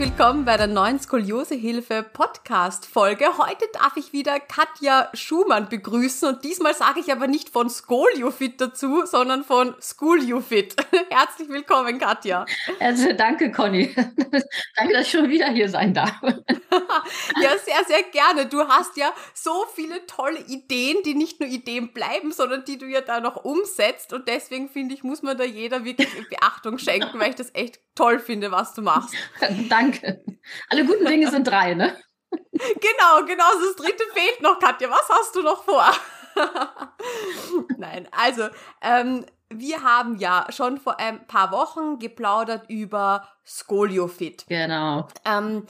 Willkommen bei der neuen Skoliosehilfe Podcast Folge. Heute darf ich wieder Katja Schumann begrüßen und diesmal sage ich aber nicht von Skoliofit dazu, sondern von Schooliofit. Herzlich willkommen, Katja. Also danke, Conny. danke, dass ich schon wieder hier sein darf. ja, sehr, sehr gerne. Du hast ja so viele tolle Ideen, die nicht nur Ideen bleiben, sondern die du ja da noch umsetzt und deswegen finde ich, muss man da jeder wirklich Beachtung schenken, weil ich das echt toll finde, was du machst. Danke. Alle guten Dinge sind drei, ne? Genau, genau. Das dritte fehlt noch, Katja. Was hast du noch vor? Nein, also, ähm, wir haben ja schon vor ein paar Wochen geplaudert über Skoliofit. Genau. Ähm,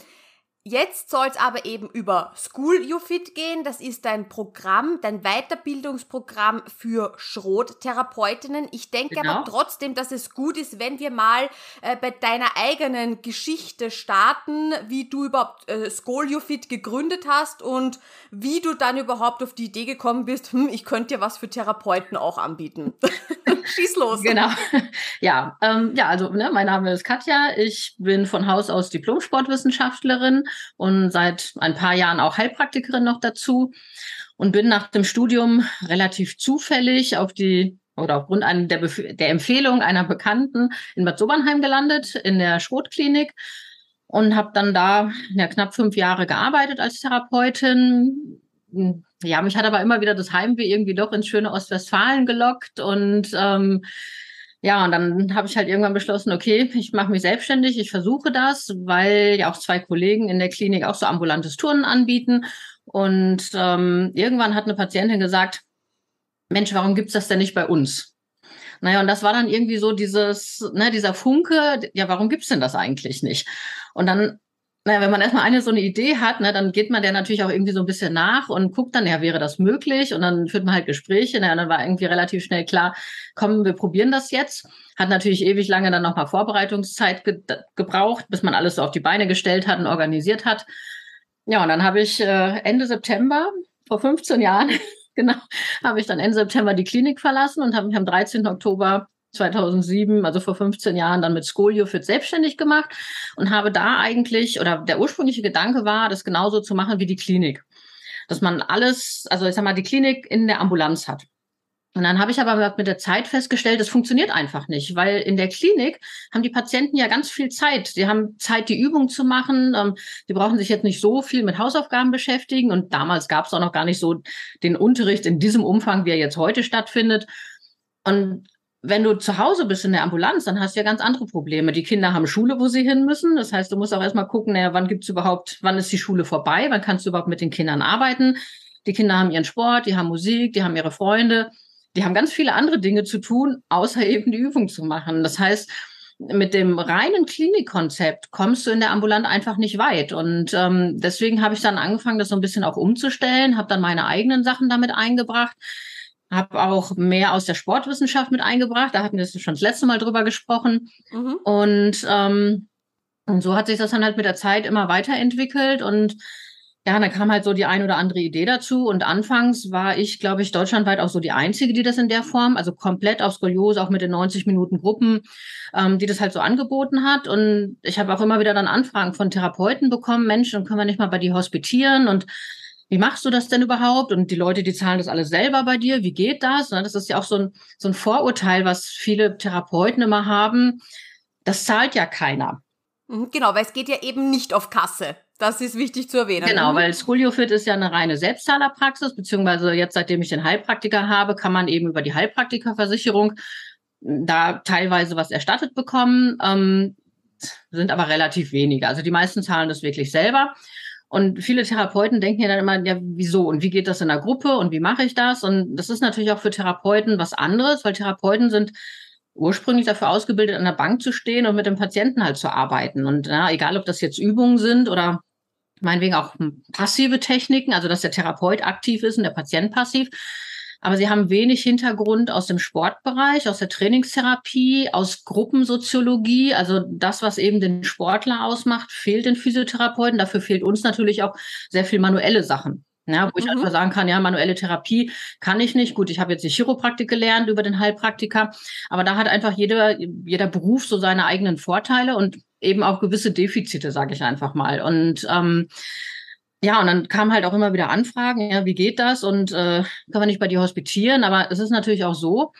Jetzt soll es aber eben über School You Fit gehen. Das ist dein Programm, dein Weiterbildungsprogramm für Schrottherapeutinnen. Ich denke genau. aber trotzdem, dass es gut ist, wenn wir mal äh, bei deiner eigenen Geschichte starten, wie du überhaupt äh, School You Fit gegründet hast und wie du dann überhaupt auf die Idee gekommen bist, hm, ich könnte dir was für Therapeuten auch anbieten. Schieß los. Genau. Ja, ähm, ja, also ne, mein Name ist Katja. Ich bin von Haus aus Diplom-Sportwissenschaftlerin und seit ein paar Jahren auch Heilpraktikerin noch dazu und bin nach dem Studium relativ zufällig auf die oder aufgrund der, der Empfehlung einer Bekannten in Bad Sobernheim gelandet, in der Schrotklinik und habe dann da ja, knapp fünf Jahre gearbeitet als Therapeutin. Ja, mich hat aber immer wieder das Heimweh irgendwie doch ins schöne Ostwestfalen gelockt und ähm, ja, und dann habe ich halt irgendwann beschlossen, okay, ich mache mich selbstständig, ich versuche das, weil ja auch zwei Kollegen in der Klinik auch so ambulantes Turnen anbieten. Und ähm, irgendwann hat eine Patientin gesagt, Mensch, warum gibt's das denn nicht bei uns? Naja, und das war dann irgendwie so dieses, ne, dieser Funke, ja, warum gibt's denn das eigentlich nicht? Und dann naja, wenn man erstmal eine so eine Idee hat, ne, dann geht man der natürlich auch irgendwie so ein bisschen nach und guckt dann, ja, wäre das möglich? Und dann führt man halt Gespräche. Naja, dann war irgendwie relativ schnell klar, komm, wir probieren das jetzt. Hat natürlich ewig lange dann nochmal Vorbereitungszeit ge gebraucht, bis man alles so auf die Beine gestellt hat und organisiert hat. Ja, und dann habe ich äh, Ende September, vor 15 Jahren, genau, habe ich dann Ende September die Klinik verlassen und habe mich am 13. Oktober 2007, also vor 15 Jahren, dann mit Scolio für selbstständig gemacht und habe da eigentlich, oder der ursprüngliche Gedanke war, das genauso zu machen wie die Klinik. Dass man alles, also ich sag mal, die Klinik in der Ambulanz hat. Und dann habe ich aber mit der Zeit festgestellt, das funktioniert einfach nicht, weil in der Klinik haben die Patienten ja ganz viel Zeit. Sie haben Zeit, die Übung zu machen. Ähm, sie brauchen sich jetzt nicht so viel mit Hausaufgaben beschäftigen. Und damals gab es auch noch gar nicht so den Unterricht in diesem Umfang, wie er jetzt heute stattfindet. Und wenn du zu Hause bist in der Ambulanz, dann hast du ja ganz andere Probleme. Die Kinder haben Schule, wo sie hin müssen. Das heißt, du musst auch erstmal gucken, naja, wann gibt's überhaupt, wann ist die Schule vorbei, wann kannst du überhaupt mit den Kindern arbeiten. Die Kinder haben ihren Sport, die haben Musik, die haben ihre Freunde, die haben ganz viele andere Dinge zu tun, außer eben die Übung zu machen. Das heißt, mit dem reinen Klinikkonzept kommst du in der Ambulant einfach nicht weit. Und ähm, deswegen habe ich dann angefangen, das so ein bisschen auch umzustellen, habe dann meine eigenen Sachen damit eingebracht habe auch mehr aus der Sportwissenschaft mit eingebracht. Da hatten wir schon das letzte Mal drüber gesprochen. Mhm. Und, ähm, und so hat sich das dann halt mit der Zeit immer weiterentwickelt und ja, dann kam halt so die ein oder andere Idee dazu. Und anfangs war ich, glaube ich, deutschlandweit auch so die Einzige, die das in der Form, also komplett auf Skoliose, auch mit den 90 Minuten Gruppen, ähm, die das halt so angeboten hat. Und ich habe auch immer wieder dann Anfragen von Therapeuten bekommen, Mensch, dann können wir nicht mal bei dir hospitieren und wie machst du das denn überhaupt? Und die Leute, die zahlen das alles selber bei dir. Wie geht das? Ne, das ist ja auch so ein, so ein Vorurteil, was viele Therapeuten immer haben. Das zahlt ja keiner. Mhm, genau, weil es geht ja eben nicht auf Kasse. Das ist wichtig zu erwähnen. Genau, mhm. weil Scholiofit ist ja eine reine Selbstzahlerpraxis, beziehungsweise jetzt, seitdem ich den Heilpraktiker habe, kann man eben über die Heilpraktikerversicherung da teilweise was erstattet bekommen, ähm, sind aber relativ wenige. Also die meisten zahlen das wirklich selber. Und viele Therapeuten denken ja dann immer, ja, wieso und wie geht das in der Gruppe und wie mache ich das? Und das ist natürlich auch für Therapeuten was anderes, weil Therapeuten sind ursprünglich dafür ausgebildet, an der Bank zu stehen und mit dem Patienten halt zu arbeiten. Und ja, egal, ob das jetzt Übungen sind oder meinetwegen auch passive Techniken, also dass der Therapeut aktiv ist und der Patient passiv, aber sie haben wenig Hintergrund aus dem Sportbereich, aus der Trainingstherapie, aus Gruppensoziologie. Also das, was eben den Sportler ausmacht, fehlt den Physiotherapeuten. Dafür fehlt uns natürlich auch sehr viel manuelle Sachen. Ja, wo ich mhm. einfach sagen kann, ja, manuelle Therapie kann ich nicht. Gut, ich habe jetzt die Chiropraktik gelernt über den Heilpraktiker, aber da hat einfach jeder, jeder Beruf so seine eigenen Vorteile und eben auch gewisse Defizite, sage ich einfach mal. Und ähm, ja, und dann kamen halt auch immer wieder Anfragen, ja, wie geht das? Und äh, kann man nicht bei dir hospitieren? Aber es ist natürlich auch so,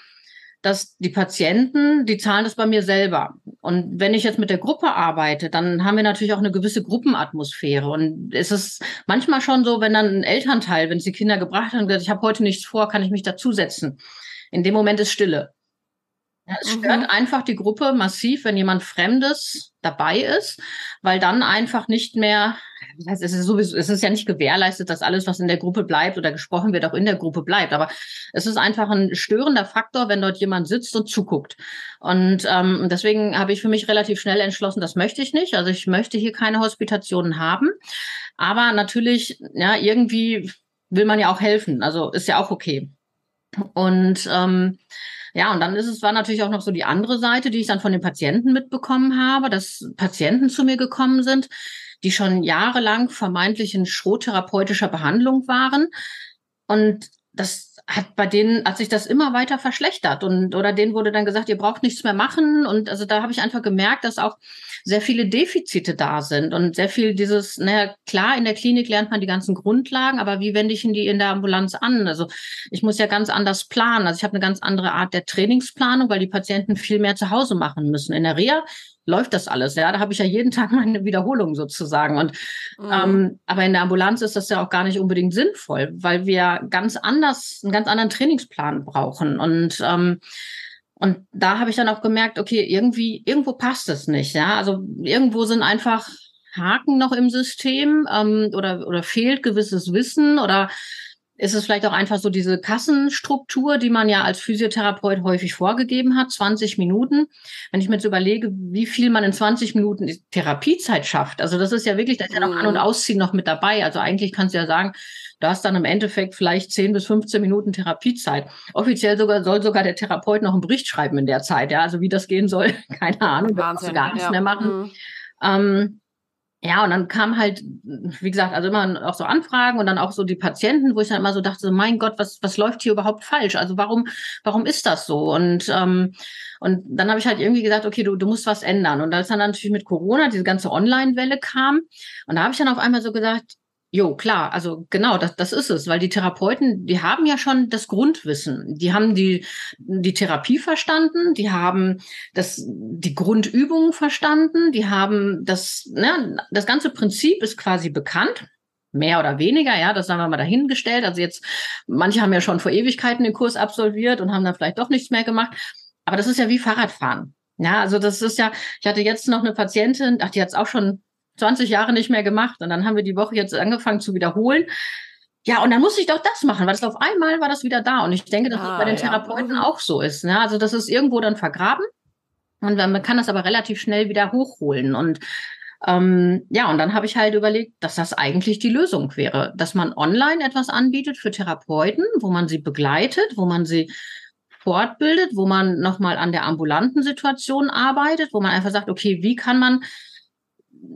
dass die Patienten, die zahlen das bei mir selber. Und wenn ich jetzt mit der Gruppe arbeite, dann haben wir natürlich auch eine gewisse Gruppenatmosphäre. Und es ist manchmal schon so, wenn dann ein Elternteil, wenn es die Kinder gebracht haben, gesagt, ich habe heute nichts vor, kann ich mich dazusetzen. In dem Moment ist Stille. Es mhm. stört einfach die Gruppe massiv, wenn jemand Fremdes dabei ist, weil dann einfach nicht mehr, es ist sowieso, es ist ja nicht gewährleistet, dass alles, was in der Gruppe bleibt oder gesprochen wird, auch in der Gruppe bleibt. Aber es ist einfach ein störender Faktor, wenn dort jemand sitzt und zuguckt. Und ähm, deswegen habe ich für mich relativ schnell entschlossen, das möchte ich nicht. Also ich möchte hier keine Hospitationen haben. Aber natürlich, ja, irgendwie will man ja auch helfen. Also ist ja auch okay. Und ähm, ja, und dann ist es war natürlich auch noch so die andere Seite, die ich dann von den Patienten mitbekommen habe, dass Patienten zu mir gekommen sind, die schon jahrelang vermeintlich in schrottherapeutischer Behandlung waren. Und das hat bei denen hat sich das immer weiter verschlechtert. Und oder denen wurde dann gesagt, ihr braucht nichts mehr machen. Und also da habe ich einfach gemerkt, dass auch sehr viele Defizite da sind und sehr viel dieses, naja, klar, in der Klinik lernt man die ganzen Grundlagen, aber wie wende ich in die in der Ambulanz an? Also ich muss ja ganz anders planen. Also ich habe eine ganz andere Art der Trainingsplanung, weil die Patienten viel mehr zu Hause machen müssen. In der Reha läuft das alles. Ja, da habe ich ja jeden Tag meine Wiederholung sozusagen. Und mhm. ähm, aber in der Ambulanz ist das ja auch gar nicht unbedingt sinnvoll, weil wir ganz anders, einen ganz anderen Trainingsplan brauchen. Und ähm, und da habe ich dann auch gemerkt, okay, irgendwie, irgendwo passt es nicht. Ja, also irgendwo sind einfach Haken noch im System ähm, oder, oder fehlt gewisses Wissen oder ist es vielleicht auch einfach so diese Kassenstruktur, die man ja als Physiotherapeut häufig vorgegeben hat, 20 Minuten. Wenn ich mir jetzt überlege, wie viel man in 20 Minuten Therapiezeit schafft, also das ist ja wirklich, da ist ja noch An- und mhm. Ausziehen noch mit dabei. Also eigentlich kannst du ja sagen, du hast dann im Endeffekt vielleicht 10 bis 15 Minuten Therapiezeit. Offiziell sogar soll sogar der Therapeut noch einen Bericht schreiben in der Zeit. Ja, also wie das gehen soll, keine Ahnung. Wahnsinn, du gar nichts ja. mehr machen. Mhm. Ähm, ja, und dann kam halt, wie gesagt, also immer auch so Anfragen und dann auch so die Patienten, wo ich dann immer so dachte, so, mein Gott, was, was läuft hier überhaupt falsch? Also warum, warum ist das so? Und, ähm, und dann habe ich halt irgendwie gesagt, okay, du, du musst was ändern. Und als dann natürlich mit Corona diese ganze Online-Welle kam, und da habe ich dann auf einmal so gesagt, Jo, klar, also genau, das, das ist es, weil die Therapeuten, die haben ja schon das Grundwissen. Die haben die, die Therapie verstanden, die haben das, die Grundübungen verstanden, die haben das, ne, das ganze Prinzip ist quasi bekannt. Mehr oder weniger, ja, das haben wir mal dahingestellt. Also jetzt, manche haben ja schon vor Ewigkeiten den Kurs absolviert und haben dann vielleicht doch nichts mehr gemacht. Aber das ist ja wie Fahrradfahren. Ja, also das ist ja, ich hatte jetzt noch eine Patientin, ach, die hat es auch schon 20 Jahre nicht mehr gemacht. Und dann haben wir die Woche jetzt angefangen zu wiederholen. Ja, und dann musste ich doch das machen, weil das auf einmal war das wieder da. Und ich denke, dass ah, das bei den ja. Therapeuten auch so ist. Ne? Also das ist irgendwo dann vergraben. Und man kann das aber relativ schnell wieder hochholen. Und ähm, ja, und dann habe ich halt überlegt, dass das eigentlich die Lösung wäre, dass man online etwas anbietet für Therapeuten, wo man sie begleitet, wo man sie fortbildet, wo man nochmal an der ambulanten Situation arbeitet, wo man einfach sagt, okay, wie kann man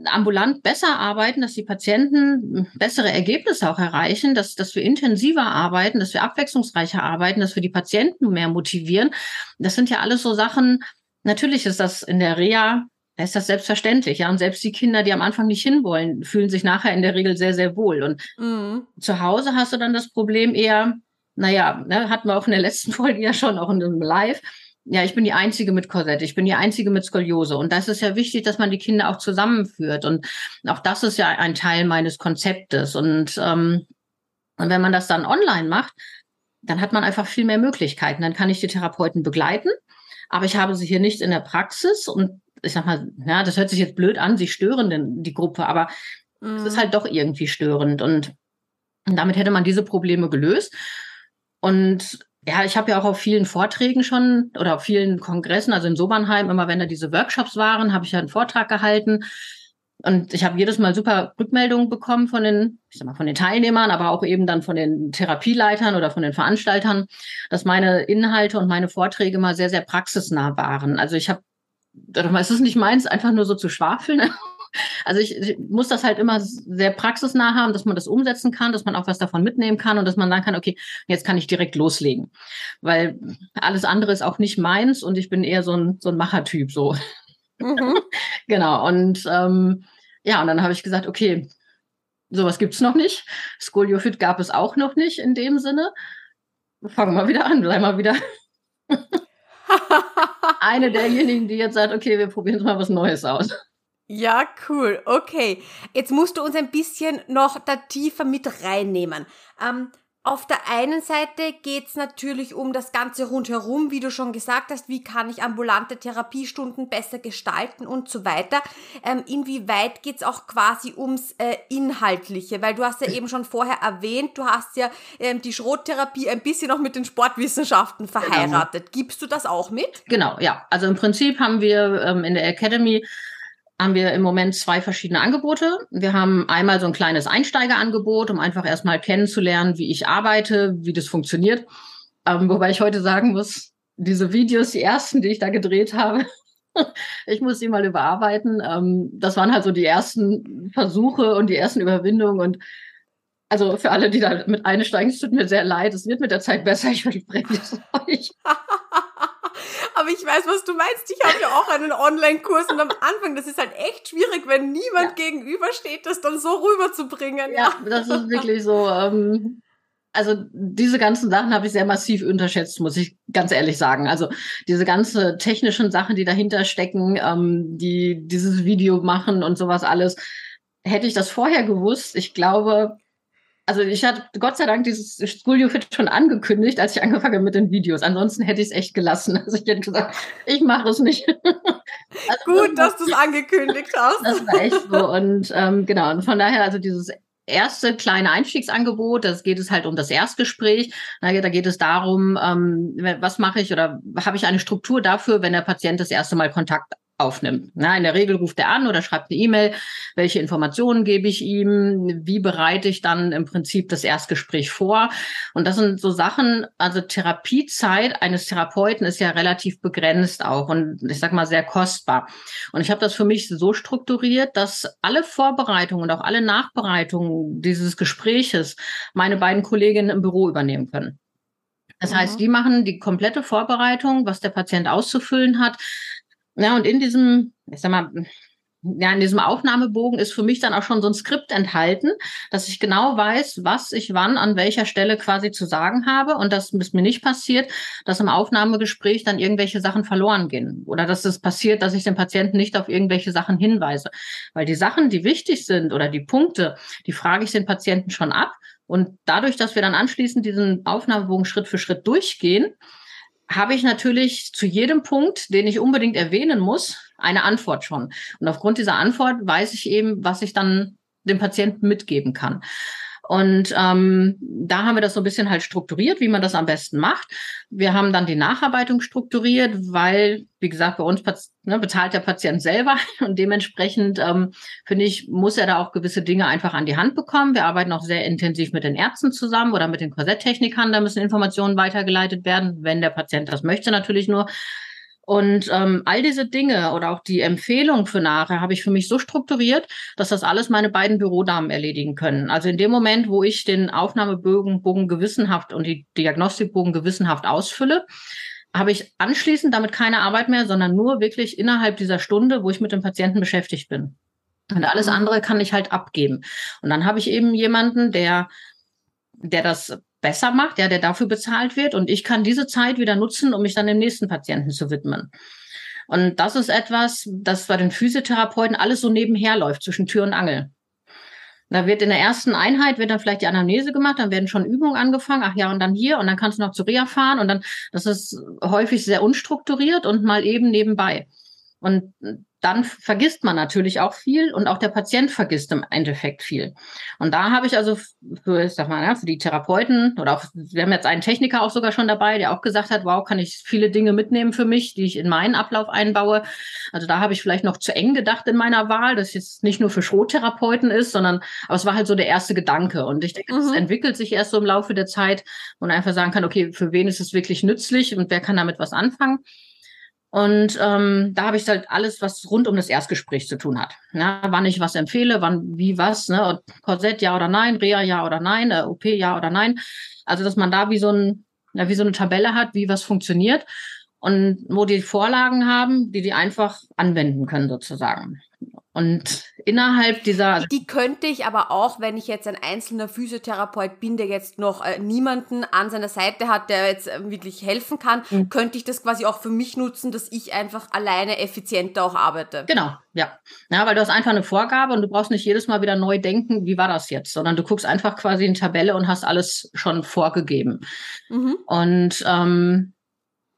ambulant besser arbeiten, dass die Patienten bessere Ergebnisse auch erreichen, dass, dass wir intensiver arbeiten, dass wir abwechslungsreicher arbeiten, dass wir die Patienten mehr motivieren. Das sind ja alles so Sachen, natürlich ist das in der Reha, da ist das selbstverständlich, ja. Und selbst die Kinder, die am Anfang nicht hinwollen, fühlen sich nachher in der Regel sehr, sehr wohl. Und mhm. zu Hause hast du dann das Problem eher, naja, ne, hatten wir auch in der letzten Folge ja schon, auch in einem Live, ja, ich bin die Einzige mit Korsett, ich bin die Einzige mit Skoliose. Und das ist ja wichtig, dass man die Kinder auch zusammenführt. Und auch das ist ja ein Teil meines Konzeptes. Und, ähm, und wenn man das dann online macht, dann hat man einfach viel mehr Möglichkeiten. Dann kann ich die Therapeuten begleiten, aber ich habe sie hier nicht in der Praxis. Und ich sag mal, ja, das hört sich jetzt blöd an, sie stören denn die Gruppe, aber mhm. es ist halt doch irgendwie störend. Und, und damit hätte man diese Probleme gelöst. Und ja, ich habe ja auch auf vielen Vorträgen schon oder auf vielen Kongressen, also in Sobernheim, immer wenn da diese Workshops waren, habe ich ja einen Vortrag gehalten. Und ich habe jedes Mal super Rückmeldungen bekommen von den, ich sag mal, von den Teilnehmern, aber auch eben dann von den Therapieleitern oder von den Veranstaltern, dass meine Inhalte und meine Vorträge mal sehr, sehr praxisnah waren. Also ich habe, es ist nicht meins, einfach nur so zu schwafeln. Also ich, ich, muss das halt immer sehr praxisnah haben, dass man das umsetzen kann, dass man auch was davon mitnehmen kann und dass man sagen kann, okay, jetzt kann ich direkt loslegen. Weil alles andere ist auch nicht meins und ich bin eher so ein, so ein Machertyp, so. Mhm. genau. Und ähm, ja, und dann habe ich gesagt, okay, sowas gibt's noch nicht. Skoliofit gab es auch noch nicht in dem Sinne. Fangen wir wieder an, bleib mal wieder eine derjenigen, die jetzt sagt, okay, wir probieren mal was Neues aus. Ja, cool. Okay. Jetzt musst du uns ein bisschen noch da tiefer mit reinnehmen. Ähm, auf der einen Seite geht's natürlich um das Ganze rundherum, wie du schon gesagt hast, wie kann ich ambulante Therapiestunden besser gestalten und so weiter. Ähm, inwieweit geht's auch quasi ums äh, Inhaltliche? Weil du hast ja eben schon vorher erwähnt, du hast ja ähm, die Schrottherapie ein bisschen auch mit den Sportwissenschaften genau. verheiratet. Genau. Gibst du das auch mit? Genau, ja. Also im Prinzip haben wir ähm, in der Academy haben wir im Moment zwei verschiedene Angebote. Wir haben einmal so ein kleines Einsteigerangebot, um einfach erstmal kennenzulernen, wie ich arbeite, wie das funktioniert. Ähm, wobei ich heute sagen muss, diese Videos, die ersten, die ich da gedreht habe, ich muss sie mal überarbeiten. Ähm, das waren halt so die ersten Versuche und die ersten Überwindungen und also für alle, die da mit einsteigen, es tut mir sehr leid. Es wird mit der Zeit besser, ich verspreche es euch. Aber ich weiß, was du meinst. Ich habe ja auch einen Online-Kurs und am Anfang, das ist halt echt schwierig, wenn niemand ja. gegenübersteht, das dann so rüberzubringen. Ja, ja. das ist wirklich so. Ähm, also diese ganzen Sachen habe ich sehr massiv unterschätzt, muss ich ganz ehrlich sagen. Also diese ganzen technischen Sachen, die dahinter stecken, ähm, die dieses Video machen und sowas alles. Hätte ich das vorher gewusst, ich glaube, also ich hatte Gott sei Dank dieses Studio Fit schon angekündigt, als ich angefangen habe mit den Videos. Ansonsten hätte ich es echt gelassen. Also ich hätte gesagt, ich mache es nicht. also Gut, dass du es angekündigt hast. Das war echt so. Und ähm, genau, und von daher, also dieses erste kleine Einstiegsangebot, das geht es halt um das Erstgespräch. Da geht es darum, ähm, was mache ich oder habe ich eine Struktur dafür, wenn der Patient das erste Mal Kontakt aufnimmt. Na, in der Regel ruft er an oder schreibt eine E-Mail, welche Informationen gebe ich ihm, wie bereite ich dann im Prinzip das Erstgespräch vor. Und das sind so Sachen, also Therapiezeit eines Therapeuten ist ja relativ begrenzt auch und ich sag mal sehr kostbar. Und ich habe das für mich so strukturiert, dass alle Vorbereitungen und auch alle Nachbereitungen dieses Gespräches meine beiden Kolleginnen im Büro übernehmen können. Das heißt, mhm. die machen die komplette Vorbereitung, was der Patient auszufüllen hat. Ja, und in diesem, ich sag mal, ja, in diesem Aufnahmebogen ist für mich dann auch schon so ein Skript enthalten, dass ich genau weiß, was ich wann an welcher Stelle quasi zu sagen habe und dass es mir nicht passiert, dass im Aufnahmegespräch dann irgendwelche Sachen verloren gehen oder dass es passiert, dass ich den Patienten nicht auf irgendwelche Sachen hinweise. Weil die Sachen, die wichtig sind oder die Punkte, die frage ich den Patienten schon ab und dadurch, dass wir dann anschließend diesen Aufnahmebogen Schritt für Schritt durchgehen, habe ich natürlich zu jedem Punkt, den ich unbedingt erwähnen muss, eine Antwort schon. Und aufgrund dieser Antwort weiß ich eben, was ich dann dem Patienten mitgeben kann. Und ähm, da haben wir das so ein bisschen halt strukturiert, wie man das am besten macht. Wir haben dann die Nacharbeitung strukturiert, weil, wie gesagt, bei uns ne, bezahlt der Patient selber und dementsprechend ähm, finde ich, muss er da auch gewisse Dinge einfach an die Hand bekommen. Wir arbeiten auch sehr intensiv mit den Ärzten zusammen oder mit den Korsetttechnikern. Da müssen Informationen weitergeleitet werden, wenn der Patient das möchte natürlich nur. Und ähm, all diese Dinge oder auch die Empfehlung für nachher habe ich für mich so strukturiert, dass das alles meine beiden Bürodamen erledigen können. Also in dem Moment, wo ich den Aufnahmebogen Bogen gewissenhaft und die Diagnostikbogen gewissenhaft ausfülle, habe ich anschließend damit keine Arbeit mehr, sondern nur wirklich innerhalb dieser Stunde, wo ich mit dem Patienten beschäftigt bin. Und alles mhm. andere kann ich halt abgeben. Und dann habe ich eben jemanden, der der das besser macht, ja, der dafür bezahlt wird. Und ich kann diese Zeit wieder nutzen, um mich dann dem nächsten Patienten zu widmen. Und das ist etwas, das bei den Physiotherapeuten alles so nebenher läuft, zwischen Tür und Angel. Da wird in der ersten Einheit wird dann vielleicht die Anamnese gemacht, dann werden schon Übungen angefangen, ach ja, und dann hier, und dann kannst du noch zu Reha fahren und dann, das ist häufig sehr unstrukturiert und mal eben nebenbei. Und dann vergisst man natürlich auch viel und auch der Patient vergisst im Endeffekt viel. Und da habe ich also für, ich sag mal, ja, für die Therapeuten oder auch, wir haben jetzt einen Techniker auch sogar schon dabei, der auch gesagt hat, wow, kann ich viele Dinge mitnehmen für mich, die ich in meinen Ablauf einbaue. Also da habe ich vielleicht noch zu eng gedacht in meiner Wahl, dass es nicht nur für Schrottherapeuten ist, sondern, aber es war halt so der erste Gedanke. Und ich denke, es mhm. entwickelt sich erst so im Laufe der Zeit und einfach sagen kann, okay, für wen ist es wirklich nützlich und wer kann damit was anfangen? Und ähm, da habe ich halt alles, was rund um das Erstgespräch zu tun hat. Ja, wann ich was empfehle, wann, wie, was, ne? Korsett ja oder nein, Reha ja oder nein, äh, OP ja oder nein. Also, dass man da wie so, ein, ja, wie so eine Tabelle hat, wie was funktioniert und wo die Vorlagen haben, die die einfach anwenden können sozusagen. Und innerhalb dieser. Die könnte ich aber auch, wenn ich jetzt ein einzelner Physiotherapeut bin, der jetzt noch äh, niemanden an seiner Seite hat, der jetzt äh, wirklich helfen kann, mhm. könnte ich das quasi auch für mich nutzen, dass ich einfach alleine effizienter auch arbeite. Genau, ja. Ja, weil du hast einfach eine Vorgabe und du brauchst nicht jedes Mal wieder neu denken, wie war das jetzt, sondern du guckst einfach quasi in Tabelle und hast alles schon vorgegeben. Mhm. Und ähm,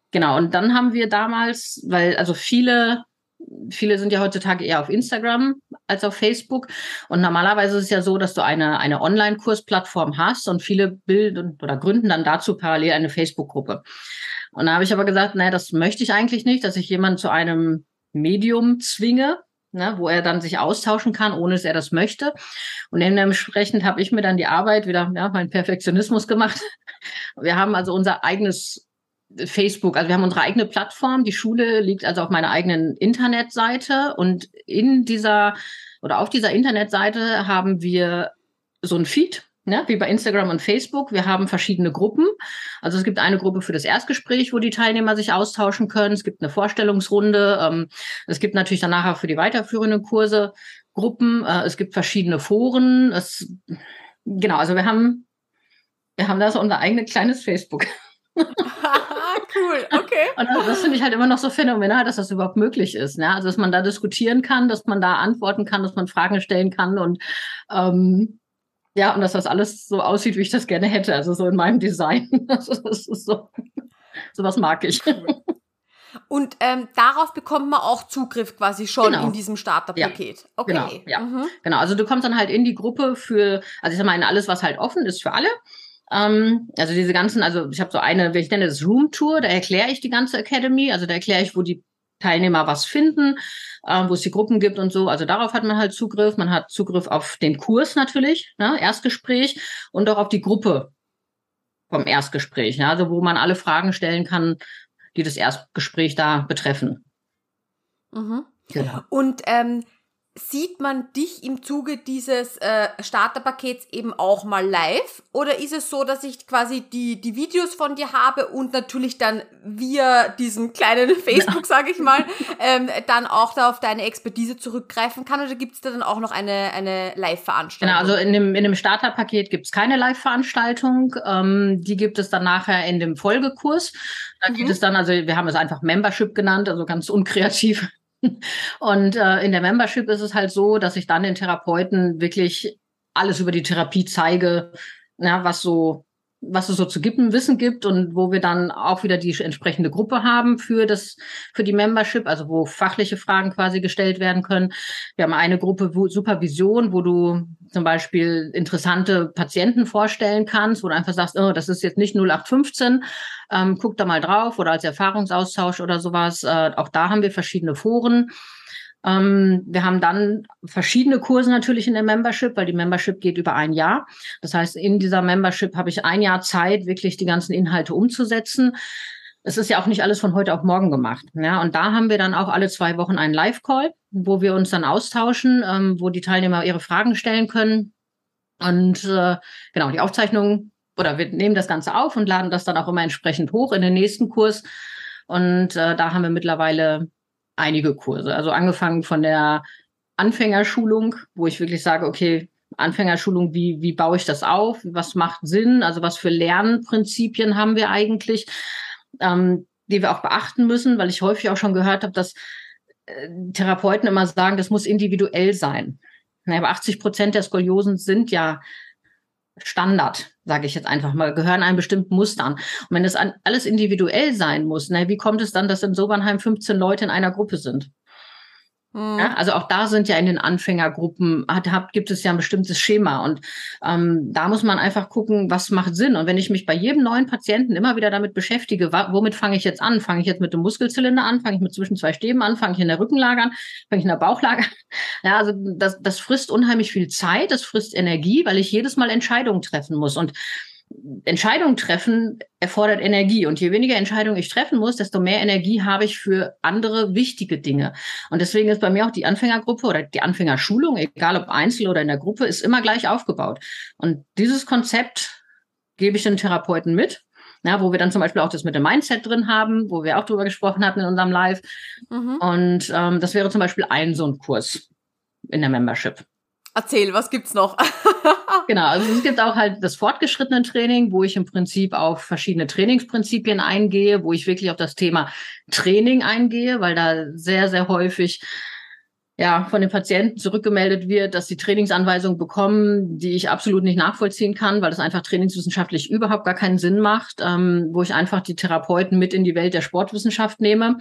genau, und dann haben wir damals, weil also viele viele sind ja heutzutage eher auf Instagram als auf Facebook. Und normalerweise ist es ja so, dass du eine, eine Online-Kursplattform hast und viele bilden oder gründen dann dazu parallel eine Facebook-Gruppe. Und da habe ich aber gesagt, naja, das möchte ich eigentlich nicht, dass ich jemanden zu einem Medium zwinge, ne, wo er dann sich austauschen kann, ohne dass er das möchte. Und dementsprechend habe ich mir dann die Arbeit wieder, ja, meinen Perfektionismus gemacht. Wir haben also unser eigenes Facebook, also wir haben unsere eigene Plattform. Die Schule liegt also auf meiner eigenen Internetseite und in dieser oder auf dieser Internetseite haben wir so ein Feed, ne, wie bei Instagram und Facebook. Wir haben verschiedene Gruppen. Also es gibt eine Gruppe für das Erstgespräch, wo die Teilnehmer sich austauschen können. Es gibt eine Vorstellungsrunde. Ähm, es gibt natürlich danach auch für die weiterführenden Kurse Gruppen. Äh, es gibt verschiedene Foren. Es, genau, also wir haben wir haben da so unser eigenes kleines Facebook. cool, okay. Und das, das finde ich halt immer noch so phänomenal, dass das überhaupt möglich ist. Ne? Also, dass man da diskutieren kann, dass man da antworten kann, dass man Fragen stellen kann und ähm, ja, und dass das alles so aussieht, wie ich das gerne hätte. Also so in meinem Design. Also, das ist so, sowas mag ich. Und ähm, darauf bekommt man auch Zugriff quasi schon genau. in diesem Starterpaket. Ja. Okay. Genau, ja. Mhm. genau. Also du kommst dann halt in die Gruppe für, also ich sag mal, in alles, was halt offen ist für alle. Ähm, also diese ganzen, also ich habe so eine, wie ich nenne das Room Tour, da erkläre ich die ganze Academy, also da erkläre ich, wo die Teilnehmer was finden, äh, wo es die Gruppen gibt und so. Also darauf hat man halt Zugriff. Man hat Zugriff auf den Kurs natürlich, ne, Erstgespräch und auch auf die Gruppe vom Erstgespräch, ne, also wo man alle Fragen stellen kann, die das Erstgespräch da betreffen. Mhm. Genau. Und ähm, sieht man dich im Zuge dieses äh, Starterpakets eben auch mal live? Oder ist es so, dass ich quasi die, die Videos von dir habe und natürlich dann via diesem kleinen Facebook, sage ich mal, ähm, dann auch da auf deine Expertise zurückgreifen kann? Oder gibt es da dann auch noch eine, eine Live-Veranstaltung? Genau, also in dem, in dem Starterpaket gibt es keine Live-Veranstaltung. Ähm, die gibt es dann nachher in dem Folgekurs. Da mhm. gibt es dann, also wir haben es einfach Membership genannt, also ganz unkreativ. Und äh, in der Membership ist es halt so, dass ich dann den Therapeuten wirklich alles über die Therapie zeige, ja, was so was es so zu geben, Wissen gibt und wo wir dann auch wieder die entsprechende Gruppe haben für das, für die Membership, also wo fachliche Fragen quasi gestellt werden können. Wir haben eine Gruppe wo, Supervision, wo du zum Beispiel interessante Patienten vorstellen kannst, wo du einfach sagst, oh, das ist jetzt nicht 0815, ähm, guck da mal drauf oder als Erfahrungsaustausch oder sowas. Äh, auch da haben wir verschiedene Foren. Ähm, wir haben dann verschiedene Kurse natürlich in der Membership, weil die Membership geht über ein Jahr. Das heißt, in dieser Membership habe ich ein Jahr Zeit, wirklich die ganzen Inhalte umzusetzen. Es ist ja auch nicht alles von heute auf morgen gemacht. Ja, und da haben wir dann auch alle zwei Wochen einen Live-Call, wo wir uns dann austauschen, ähm, wo die Teilnehmer ihre Fragen stellen können. Und äh, genau, die Aufzeichnung oder wir nehmen das Ganze auf und laden das dann auch immer entsprechend hoch in den nächsten Kurs. Und äh, da haben wir mittlerweile einige Kurse. Also angefangen von der Anfängerschulung, wo ich wirklich sage, okay, Anfängerschulung, wie, wie baue ich das auf? Was macht Sinn? Also was für Lernprinzipien haben wir eigentlich, ähm, die wir auch beachten müssen, weil ich häufig auch schon gehört habe, dass äh, Therapeuten immer sagen, das muss individuell sein. Ja, aber 80 Prozent der Skoliosen sind ja Standard, sage ich jetzt einfach mal, gehören einem bestimmten Muster an. Und wenn das alles individuell sein muss, ne, wie kommt es dann, dass in Sobernheim 15 Leute in einer Gruppe sind? Mhm. Ja, also auch da sind ja in den Anfängergruppen, hat, hat, gibt es ja ein bestimmtes Schema. Und ähm, da muss man einfach gucken, was macht Sinn. Und wenn ich mich bei jedem neuen Patienten immer wieder damit beschäftige, womit fange ich jetzt an? Fange ich jetzt mit dem Muskelzylinder an? Fange ich mit zwischen zwei Stäben an? Fange ich in der Rückenlage an? Fange ich in der Bauchlage an? Ja, also das, das frisst unheimlich viel Zeit, das frisst Energie, weil ich jedes Mal Entscheidungen treffen muss. Und Entscheidungen treffen erfordert Energie. Und je weniger Entscheidungen ich treffen muss, desto mehr Energie habe ich für andere wichtige Dinge. Und deswegen ist bei mir auch die Anfängergruppe oder die Anfängerschulung, egal ob einzeln oder in der Gruppe, ist immer gleich aufgebaut. Und dieses Konzept gebe ich den Therapeuten mit. Ja, wo wir dann zum Beispiel auch das mit dem Mindset drin haben, wo wir auch drüber gesprochen hatten in unserem Live. Mhm. Und ähm, das wäre zum Beispiel ein so ein Kurs in der Membership. Erzähl, was gibt's noch? Genau, also es gibt auch halt das fortgeschrittene Training, wo ich im Prinzip auf verschiedene Trainingsprinzipien eingehe, wo ich wirklich auf das Thema Training eingehe, weil da sehr, sehr häufig ja, von den Patienten zurückgemeldet wird, dass sie Trainingsanweisungen bekommen, die ich absolut nicht nachvollziehen kann, weil das einfach trainingswissenschaftlich überhaupt gar keinen Sinn macht, ähm, wo ich einfach die Therapeuten mit in die Welt der Sportwissenschaft nehme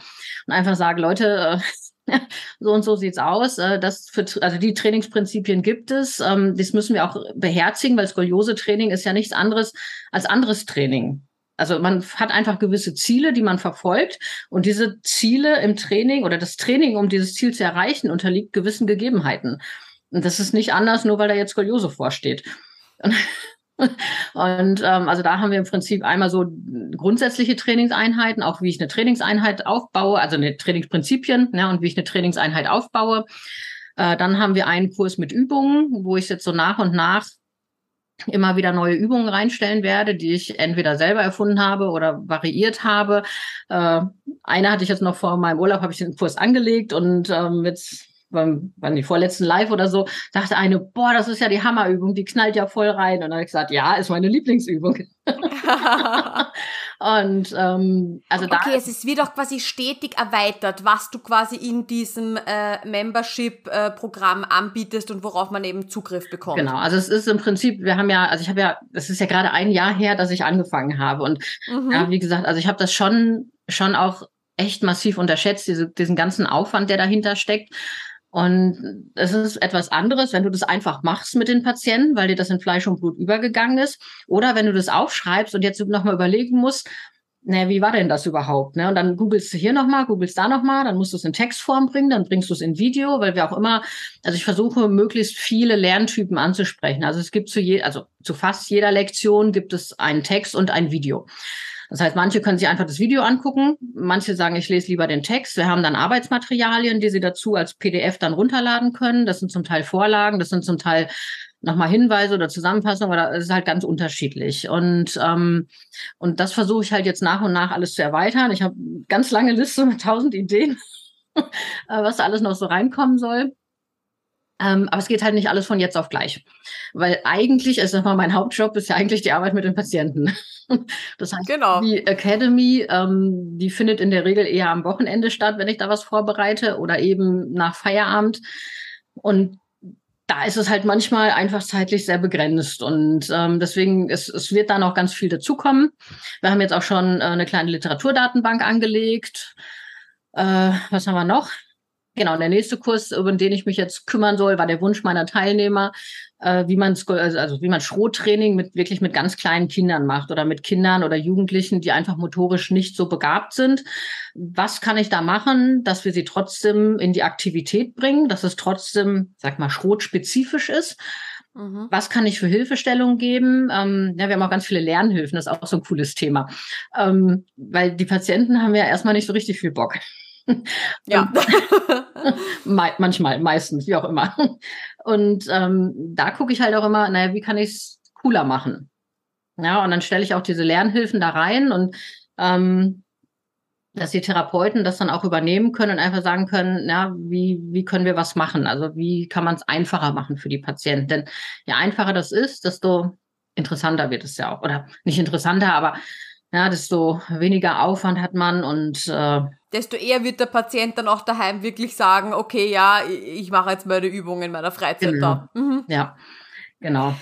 und einfach sage, Leute, äh, so und so sieht's aus. Äh, das für, also die Trainingsprinzipien gibt es. Ähm, das müssen wir auch beherzigen, weil Skoliose-Training ist ja nichts anderes als anderes Training. Also man hat einfach gewisse Ziele, die man verfolgt. Und diese Ziele im Training oder das Training, um dieses Ziel zu erreichen, unterliegt gewissen Gegebenheiten. Und das ist nicht anders, nur weil da jetzt Skoliose vorsteht. Und ähm, also da haben wir im Prinzip einmal so grundsätzliche Trainingseinheiten, auch wie ich eine Trainingseinheit aufbaue, also eine Trainingsprinzipien ne, und wie ich eine Trainingseinheit aufbaue. Äh, dann haben wir einen Kurs mit Übungen, wo ich jetzt so nach und nach immer wieder neue Übungen reinstellen werde, die ich entweder selber erfunden habe oder variiert habe. Äh, eine hatte ich jetzt noch vor meinem Urlaub, habe ich den Kurs angelegt und ähm, jetzt beim, beim die vorletzten Live oder so, dachte eine, boah, das ist ja die Hammerübung, die knallt ja voll rein. Und dann habe ich gesagt, ja, ist meine Lieblingsübung. und ähm, also da. Okay, es ist, wird auch quasi stetig erweitert, was du quasi in diesem äh, Membership-Programm anbietest und worauf man eben Zugriff bekommt. Genau, also es ist im Prinzip, wir haben ja, also ich habe ja, es ist ja gerade ein Jahr her, dass ich angefangen habe. Und mhm. ja, wie gesagt, also ich habe das schon, schon auch echt massiv unterschätzt, diese, diesen ganzen Aufwand, der dahinter steckt. Und es ist etwas anderes, wenn du das einfach machst mit den Patienten, weil dir das in Fleisch und Blut übergegangen ist. Oder wenn du das aufschreibst und jetzt nochmal überlegen musst, naja, wie war denn das überhaupt? Ne? Und dann googelst du hier nochmal, googelst da nochmal, dann musst du es in Textform bringen, dann bringst du es in Video, weil wir auch immer, also ich versuche möglichst viele Lerntypen anzusprechen. Also es gibt zu je, also zu fast jeder Lektion gibt es einen Text und ein Video. Das heißt, manche können sich einfach das Video angucken, manche sagen, ich lese lieber den Text. Wir haben dann Arbeitsmaterialien, die sie dazu als PDF dann runterladen können. Das sind zum Teil Vorlagen, das sind zum Teil nochmal Hinweise oder Zusammenfassungen, aber das ist halt ganz unterschiedlich. Und, ähm, und das versuche ich halt jetzt nach und nach alles zu erweitern. Ich habe ganz lange Liste mit tausend Ideen, was da alles noch so reinkommen soll. Ähm, aber es geht halt nicht alles von jetzt auf gleich. Weil eigentlich, also mal, mein Hauptjob ist ja eigentlich die Arbeit mit den Patienten. Das heißt, genau. die Academy, ähm, die findet in der Regel eher am Wochenende statt, wenn ich da was vorbereite oder eben nach Feierabend. Und da ist es halt manchmal einfach zeitlich sehr begrenzt und ähm, deswegen es, es wird da noch ganz viel dazukommen. Wir haben jetzt auch schon äh, eine kleine Literaturdatenbank angelegt. Äh, was haben wir noch? Genau, der nächste Kurs, über den ich mich jetzt kümmern soll, war der Wunsch meiner Teilnehmer, äh, wie man also, also wie man Schrottraining mit wirklich mit ganz kleinen Kindern macht oder mit Kindern oder Jugendlichen, die einfach motorisch nicht so begabt sind. Was kann ich da machen, dass wir sie trotzdem in die Aktivität bringen, dass es trotzdem, sag mal, schrotspezifisch ist? Mhm. Was kann ich für Hilfestellungen geben? Ähm, ja, wir haben auch ganz viele Lernhilfen, das ist auch so ein cooles Thema. Ähm, weil die Patienten haben ja erstmal nicht so richtig viel Bock. Ja. manchmal, meistens, wie auch immer. Und ähm, da gucke ich halt auch immer, naja, wie kann ich es cooler machen? Ja, und dann stelle ich auch diese Lernhilfen da rein und ähm, dass die Therapeuten das dann auch übernehmen können und einfach sagen können, ja, wie, wie können wir was machen? Also wie kann man es einfacher machen für die Patienten? Denn je einfacher das ist, desto interessanter wird es ja auch. Oder nicht interessanter, aber ja, desto weniger Aufwand hat man und äh, desto eher wird der Patient dann auch daheim wirklich sagen, okay, ja, ich mache jetzt meine Übungen in meiner Freizeit genau. da. Mhm. Ja, genau.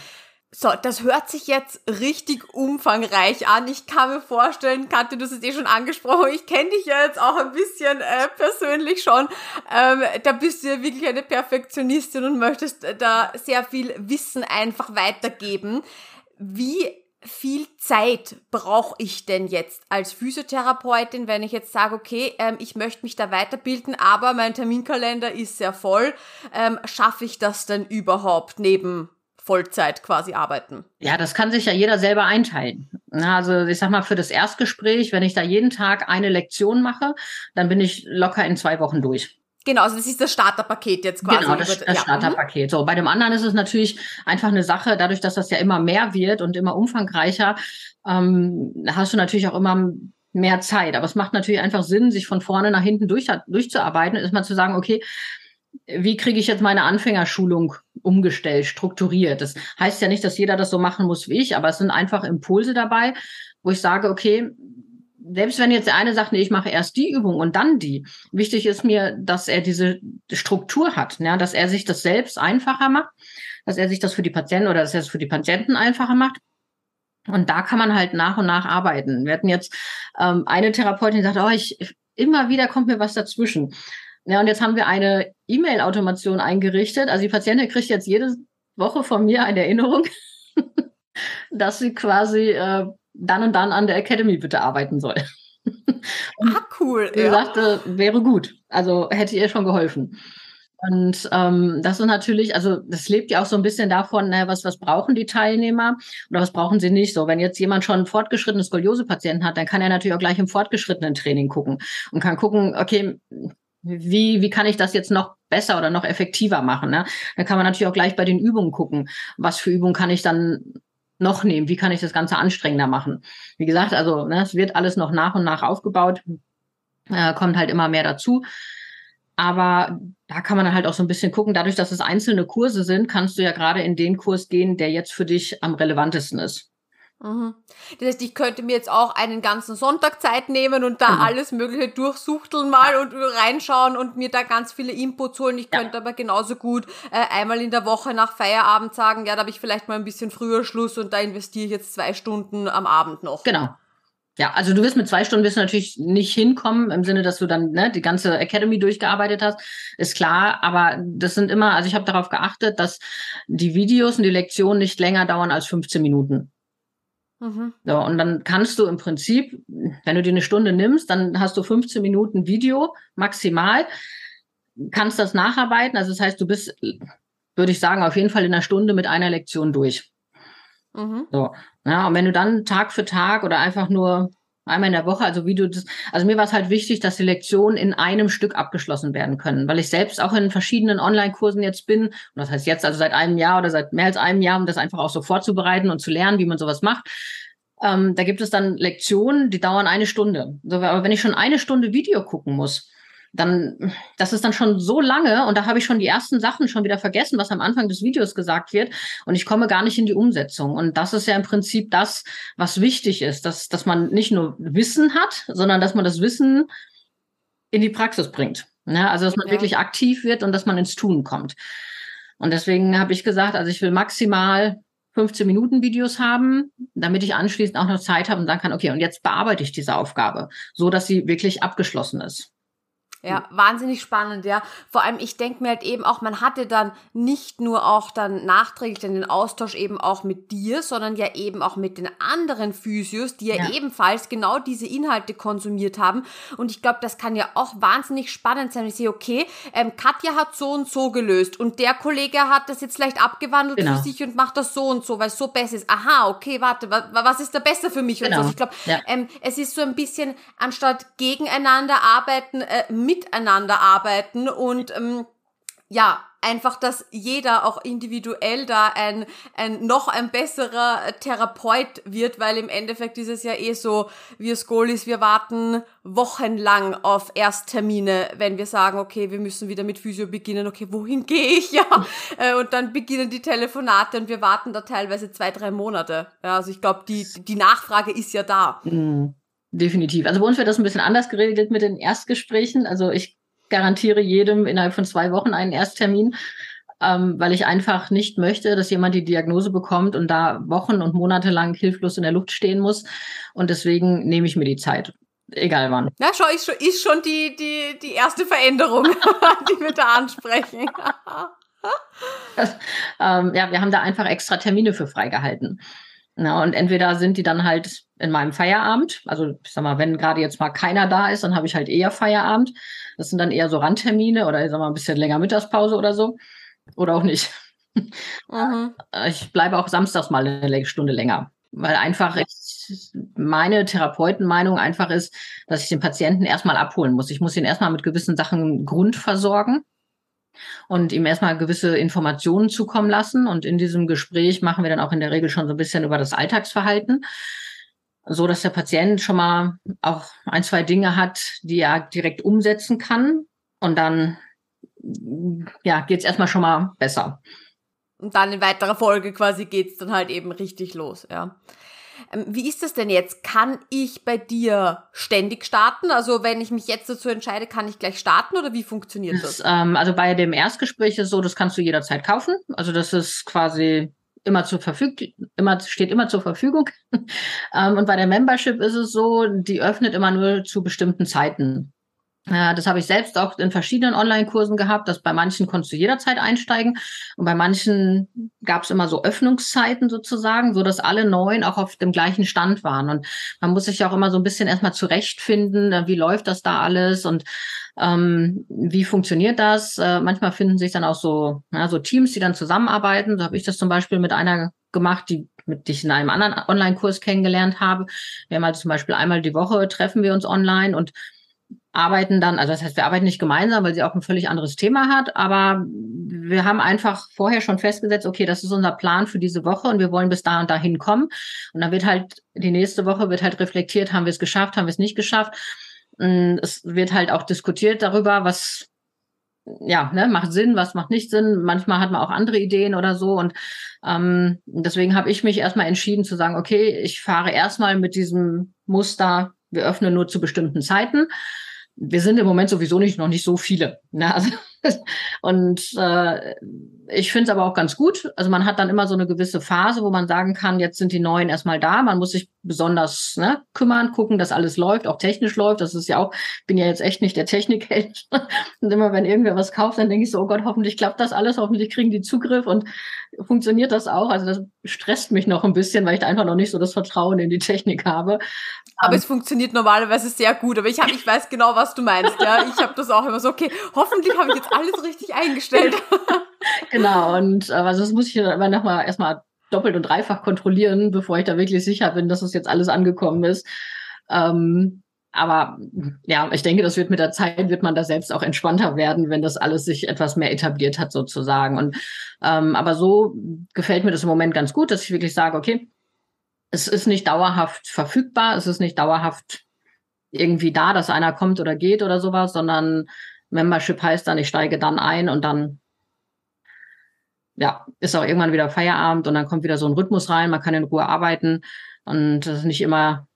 So, das hört sich jetzt richtig umfangreich an. Ich kann mir vorstellen, Katja, du hast es eh schon angesprochen, ich kenne dich ja jetzt auch ein bisschen äh, persönlich schon. Ähm, da bist du ja wirklich eine Perfektionistin und möchtest da sehr viel Wissen einfach weitergeben. Wie viel Zeit brauche ich denn jetzt als Physiotherapeutin, wenn ich jetzt sage, okay, ähm, ich möchte mich da weiterbilden, aber mein Terminkalender ist sehr voll. Ähm, schaffe ich das denn überhaupt neben Vollzeit quasi arbeiten. Ja, das kann sich ja jeder selber einteilen. Also ich sag mal, für das Erstgespräch, wenn ich da jeden Tag eine Lektion mache, dann bin ich locker in zwei Wochen durch. Genau, also das ist das Starterpaket jetzt quasi. Genau, das, das ja. Starterpaket. So, bei dem anderen ist es natürlich einfach eine Sache, dadurch, dass das ja immer mehr wird und immer umfangreicher, ähm, hast du natürlich auch immer mehr Zeit. Aber es macht natürlich einfach Sinn, sich von vorne nach hinten durch, durchzuarbeiten, ist mal zu sagen, okay, wie kriege ich jetzt meine Anfängerschulung umgestellt, strukturiert? Das heißt ja nicht, dass jeder das so machen muss wie ich, aber es sind einfach Impulse dabei, wo ich sage, okay, selbst wenn jetzt der eine sagt, nee, ich mache erst die Übung und dann die, wichtig ist mir, dass er diese Struktur hat, ja, dass er sich das selbst einfacher macht, dass er sich das für die Patienten oder dass er es für die Patienten einfacher macht. Und da kann man halt nach und nach arbeiten. Wir hatten jetzt ähm, eine Therapeutin, die sagt, oh, ich immer wieder kommt mir was dazwischen. Ja, und jetzt haben wir eine E-Mail-Automation eingerichtet. Also die Patientin kriegt jetzt jede Woche von mir eine Erinnerung, dass sie quasi äh, dann und dann an der Academy bitte arbeiten soll. ah, cool. Sie ja. sagte, wäre gut. Also hätte ihr schon geholfen. Und ähm, das ist natürlich, also das lebt ja auch so ein bisschen davon, naja, was, was brauchen die Teilnehmer oder was brauchen sie nicht. So, wenn jetzt jemand schon einen fortgeschrittenen Skoliose-Patienten hat, dann kann er natürlich auch gleich im fortgeschrittenen Training gucken und kann gucken, okay, wie, wie kann ich das jetzt noch besser oder noch effektiver machen? Ne? Dann kann man natürlich auch gleich bei den Übungen gucken, was für Übungen kann ich dann noch nehmen, wie kann ich das Ganze anstrengender machen. Wie gesagt, also ne, es wird alles noch nach und nach aufgebaut, äh, kommt halt immer mehr dazu. Aber da kann man halt auch so ein bisschen gucken, dadurch, dass es einzelne Kurse sind, kannst du ja gerade in den Kurs gehen, der jetzt für dich am relevantesten ist. Mhm. Das heißt, ich könnte mir jetzt auch einen ganzen Sonntag Zeit nehmen und da mhm. alles Mögliche durchsuchteln mal und reinschauen und mir da ganz viele Inputs holen. Ich könnte ja. aber genauso gut äh, einmal in der Woche nach Feierabend sagen, ja, da habe ich vielleicht mal ein bisschen früher Schluss und da investiere ich jetzt zwei Stunden am Abend noch. Genau. Ja, also du wirst mit zwei Stunden wirst du natürlich nicht hinkommen, im Sinne, dass du dann ne, die ganze Academy durchgearbeitet hast, ist klar. Aber das sind immer, also ich habe darauf geachtet, dass die Videos und die Lektionen nicht länger dauern als 15 Minuten. Mhm. So, und dann kannst du im Prinzip, wenn du dir eine Stunde nimmst, dann hast du 15 Minuten Video maximal, kannst das nacharbeiten. Also das heißt, du bist, würde ich sagen, auf jeden Fall in einer Stunde mit einer Lektion durch. Mhm. So, ja, und wenn du dann Tag für Tag oder einfach nur einmal in der Woche, also wie du das, also mir war es halt wichtig, dass die Lektionen in einem Stück abgeschlossen werden können, weil ich selbst auch in verschiedenen Online-Kursen jetzt bin, und das heißt jetzt also seit einem Jahr oder seit mehr als einem Jahr, um das einfach auch so vorzubereiten und zu lernen, wie man sowas macht. Ähm, da gibt es dann Lektionen, die dauern eine Stunde. aber wenn ich schon eine Stunde Video gucken muss, dann, das ist dann schon so lange und da habe ich schon die ersten Sachen schon wieder vergessen, was am Anfang des Videos gesagt wird und ich komme gar nicht in die Umsetzung. Und das ist ja im Prinzip das, was wichtig ist, dass, dass man nicht nur Wissen hat, sondern dass man das Wissen in die Praxis bringt. Ja, also, dass man ja. wirklich aktiv wird und dass man ins Tun kommt. Und deswegen habe ich gesagt, also ich will maximal 15 Minuten Videos haben, damit ich anschließend auch noch Zeit habe und sagen kann, okay, und jetzt bearbeite ich diese Aufgabe, so dass sie wirklich abgeschlossen ist. Ja, wahnsinnig spannend, ja. Vor allem, ich denke mir halt eben auch, man hatte dann nicht nur auch dann nachträglich den Austausch eben auch mit dir, sondern ja eben auch mit den anderen Physios, die ja, ja. ebenfalls genau diese Inhalte konsumiert haben. Und ich glaube, das kann ja auch wahnsinnig spannend sein. Ich sehe, okay, ähm, Katja hat so und so gelöst und der Kollege hat das jetzt vielleicht abgewandelt genau. für sich und macht das so und so, weil es so besser ist. Aha, okay, warte, was, was ist da besser für mich? Genau. Und so. Ich glaube, ja. ähm, es ist so ein bisschen, anstatt gegeneinander arbeiten, äh, mit miteinander arbeiten und ähm, ja, einfach, dass jeder auch individuell da ein, ein noch ein besserer Therapeut wird, weil im Endeffekt ist es ja eh so, wir Skolis, wir warten wochenlang auf Ersttermine, wenn wir sagen, okay, wir müssen wieder mit Physio beginnen, okay, wohin gehe ich, ja, äh, und dann beginnen die Telefonate und wir warten da teilweise zwei, drei Monate. Ja, also ich glaube, die, die Nachfrage ist ja da. Mhm. Definitiv. Also bei uns wird das ein bisschen anders geregelt mit den Erstgesprächen. Also ich garantiere jedem innerhalb von zwei Wochen einen Ersttermin. ähm, weil ich einfach nicht möchte, dass jemand die Diagnose bekommt und da Wochen und Monate lang hilflos in der Luft stehen muss. Und deswegen nehme ich mir die Zeit. Egal wann. Ja, schau, ist schon, ist schon die, die, die erste Veränderung, die wir da ansprechen. ähm, ja, wir haben da einfach extra Termine für freigehalten. Na, und entweder sind die dann halt in meinem Feierabend, also ich sag mal, wenn gerade jetzt mal keiner da ist, dann habe ich halt eher Feierabend. Das sind dann eher so Randtermine oder ich sag mal ein bisschen länger Mittagspause oder so. Oder auch nicht. Mhm. Ich bleibe auch samstags mal eine Stunde länger. Weil einfach ich, meine Therapeutenmeinung einfach ist, dass ich den Patienten erstmal abholen muss. Ich muss ihn erstmal mit gewissen Sachen grundversorgen und ihm erstmal gewisse Informationen zukommen lassen. Und in diesem Gespräch machen wir dann auch in der Regel schon so ein bisschen über das Alltagsverhalten, so dass der Patient schon mal auch ein, zwei Dinge hat, die er direkt umsetzen kann. Und dann ja, geht es erstmal schon mal besser. Und dann in weiterer Folge quasi geht es dann halt eben richtig los, ja. Ähm, wie ist das denn jetzt? Kann ich bei dir ständig starten? Also wenn ich mich jetzt dazu entscheide, kann ich gleich starten oder wie funktioniert das? das ähm, also bei dem Erstgespräch ist es so, das kannst du jederzeit kaufen. Also das ist quasi immer zur Verfügung, immer, steht immer zur Verfügung. ähm, und bei der Membership ist es so, die öffnet immer nur zu bestimmten Zeiten. Äh, das habe ich selbst auch in verschiedenen Online-Kursen gehabt, dass bei manchen konntest du jederzeit einsteigen und bei manchen gab es immer so Öffnungszeiten sozusagen, so dass alle neun auch auf dem gleichen Stand waren. Und man muss sich auch immer so ein bisschen erstmal zurechtfinden, äh, wie läuft das da alles und ähm, wie funktioniert das? Äh, manchmal finden sich dann auch so, ja, so Teams, die dann zusammenarbeiten. So habe ich das zum Beispiel mit einer gemacht, die mit dich in einem anderen Online-Kurs kennengelernt habe. Wir haben halt zum Beispiel einmal die Woche treffen wir uns online und arbeiten dann, also das heißt, wir arbeiten nicht gemeinsam, weil sie auch ein völlig anderes Thema hat, aber wir haben einfach vorher schon festgesetzt, okay, das ist unser Plan für diese Woche und wir wollen bis da und dahin kommen. Und dann wird halt, die nächste Woche wird halt reflektiert, haben wir es geschafft, haben wir es nicht geschafft. Mm, es wird halt auch diskutiert darüber, was ja, ne, macht Sinn, was macht nicht Sinn. Manchmal hat man auch andere Ideen oder so. Und ähm, deswegen habe ich mich erstmal entschieden zu sagen, okay, ich fahre erstmal mit diesem Muster, wir öffnen nur zu bestimmten Zeiten wir sind im Moment sowieso nicht noch nicht so viele. Ne? Also, und äh, ich finde es aber auch ganz gut. Also man hat dann immer so eine gewisse Phase, wo man sagen kann, jetzt sind die Neuen erstmal da. Man muss sich besonders ne, kümmern, gucken, dass alles läuft, auch technisch läuft. Das ist ja auch, bin ja jetzt echt nicht der Technikheld. und immer wenn irgendwer was kauft, dann denke ich so, oh Gott, hoffentlich klappt das alles, hoffentlich kriegen die Zugriff und funktioniert das auch. Also das stresst mich noch ein bisschen, weil ich da einfach noch nicht so das Vertrauen in die Technik habe. Aber um, es funktioniert normalerweise sehr gut. Aber ich, hab, ich weiß genau, was du meinst. Ja, ich habe das auch immer so, okay, hoffentlich habe ich jetzt alles richtig eingestellt. genau, und also das muss ich aber nochmal erstmal doppelt und dreifach kontrollieren, bevor ich da wirklich sicher bin, dass das jetzt alles angekommen ist. Ähm, aber ja, ich denke, das wird mit der Zeit, wird man da selbst auch entspannter werden, wenn das alles sich etwas mehr etabliert hat, sozusagen. Und ähm, aber so gefällt mir das im Moment ganz gut, dass ich wirklich sage, okay, es ist nicht dauerhaft verfügbar, es ist nicht dauerhaft irgendwie da, dass einer kommt oder geht oder sowas, sondern Membership heißt dann, ich steige dann ein und dann ja, ist auch irgendwann wieder Feierabend und dann kommt wieder so ein Rhythmus rein, man kann in Ruhe arbeiten und das ist nicht immer,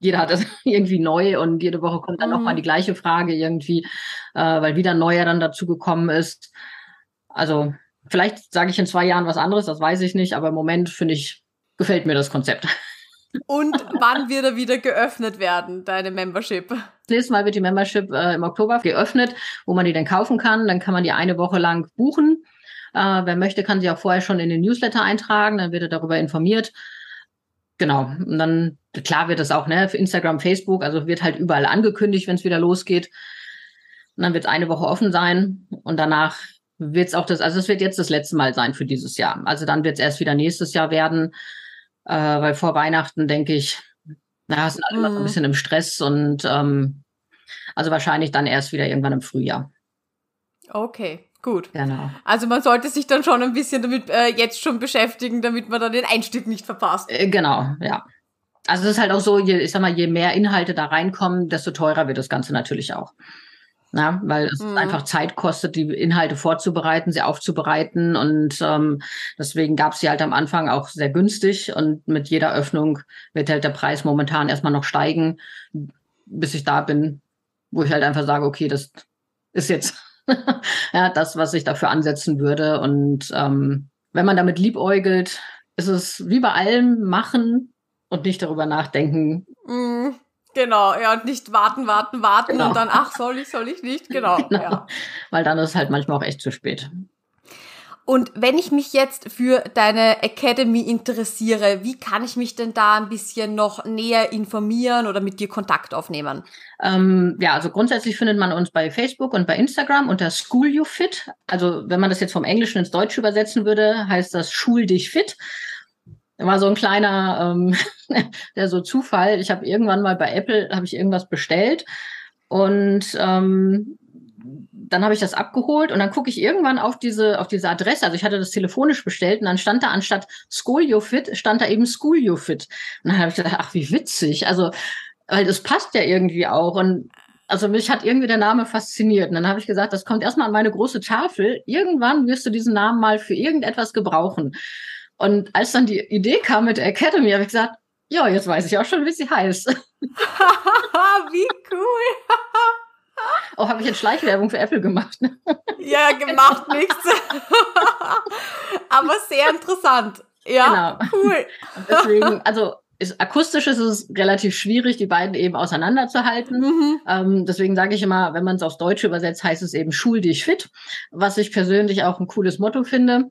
jeder hat das irgendwie neu und jede Woche kommt dann mhm. nochmal die gleiche Frage irgendwie, äh, weil wieder ein neuer dann dazu gekommen ist. Also vielleicht sage ich in zwei Jahren was anderes, das weiß ich nicht, aber im Moment finde ich, gefällt mir das Konzept. Und wann wird er wieder geöffnet werden, deine Membership? Das nächste Mal wird die Membership äh, im Oktober geöffnet, wo man die dann kaufen kann. Dann kann man die eine Woche lang buchen. Äh, wer möchte, kann sich auch vorher schon in den Newsletter eintragen, dann wird er darüber informiert. Genau. Und dann, klar wird das auch, ne, für Instagram, Facebook, also wird halt überall angekündigt, wenn es wieder losgeht. Und dann wird es eine Woche offen sein und danach wird es auch das, also es wird jetzt das letzte Mal sein für dieses Jahr. Also dann wird es erst wieder nächstes Jahr werden äh, weil vor Weihnachten denke ich, na, sind alle mhm. noch ein bisschen im Stress und ähm, also wahrscheinlich dann erst wieder irgendwann im Frühjahr. Okay. Gut. Genau. Also man sollte sich dann schon ein bisschen damit äh, jetzt schon beschäftigen, damit man dann den Einstieg nicht verpasst. Äh, genau, ja. Also es ist halt auch so, je, ich sag mal, je mehr Inhalte da reinkommen, desto teurer wird das Ganze natürlich auch. Ja, weil es mhm. einfach Zeit kostet, die Inhalte vorzubereiten, sie aufzubereiten. Und ähm, deswegen gab es sie halt am Anfang auch sehr günstig. Und mit jeder Öffnung wird halt der Preis momentan erstmal noch steigen, bis ich da bin, wo ich halt einfach sage, okay, das ist jetzt ja, das, was ich dafür ansetzen würde. Und ähm, wenn man damit liebäugelt, ist es wie bei allem machen und nicht darüber nachdenken. Mm, genau, ja, und nicht warten, warten, warten genau. und dann, ach, soll ich, soll ich nicht, genau. genau. Ja. Weil dann ist es halt manchmal auch echt zu spät. Und wenn ich mich jetzt für deine Academy interessiere, wie kann ich mich denn da ein bisschen noch näher informieren oder mit dir Kontakt aufnehmen? Ähm, ja, also grundsätzlich findet man uns bei Facebook und bei Instagram unter School You Fit. Also wenn man das jetzt vom Englischen ins Deutsche übersetzen würde, heißt das Schul dich fit. War so ein kleiner, ähm, der so Zufall. Ich habe irgendwann mal bei Apple habe ich irgendwas bestellt und ähm, dann habe ich das abgeholt und dann gucke ich irgendwann auf diese, auf diese Adresse. Also ich hatte das telefonisch bestellt und dann stand da anstatt SchoolioFit, stand da eben SchoolioFit. Und dann habe ich gedacht, ach, wie witzig. Also, weil das passt ja irgendwie auch. Und also mich hat irgendwie der Name fasziniert. Und dann habe ich gesagt, das kommt erstmal an meine große Tafel. Irgendwann wirst du diesen Namen mal für irgendetwas gebrauchen. Und als dann die Idee kam mit der Academy, habe ich gesagt, ja, jetzt weiß ich auch schon, wie sie heißt. wie cool. Oh, habe ich jetzt Schleichwerbung für Apple gemacht? Ne? Ja, gemacht nichts. Aber sehr interessant. Ja, genau. cool. Deswegen, also ist, akustisch ist es relativ schwierig, die beiden eben auseinanderzuhalten. Mhm. Ähm, deswegen sage ich immer, wenn man es aufs Deutsche übersetzt, heißt es eben Schul dich fit, was ich persönlich auch ein cooles Motto finde.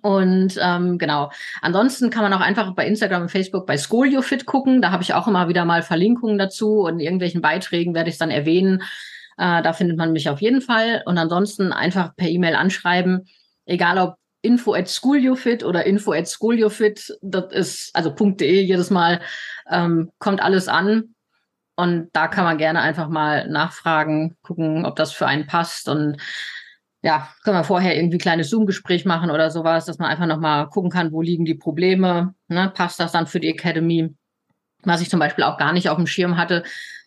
Und ähm, genau. Ansonsten kann man auch einfach bei Instagram und Facebook bei ScolioFit gucken. Da habe ich auch immer wieder mal Verlinkungen dazu und in irgendwelchen Beiträgen werde ich es dann erwähnen. Äh, da findet man mich auf jeden Fall. Und ansonsten einfach per E-Mail anschreiben, egal ob info at schoolyofit oder info at schoolyofit, das ist, also .de jedes Mal, ähm, kommt alles an. Und da kann man gerne einfach mal nachfragen, gucken, ob das für einen passt. Und ja, können wir vorher irgendwie ein kleines Zoom-Gespräch machen oder sowas, dass man einfach nochmal gucken kann, wo liegen die Probleme, ne? passt das dann für die Academy? Was ich zum Beispiel auch gar nicht auf dem Schirm hatte,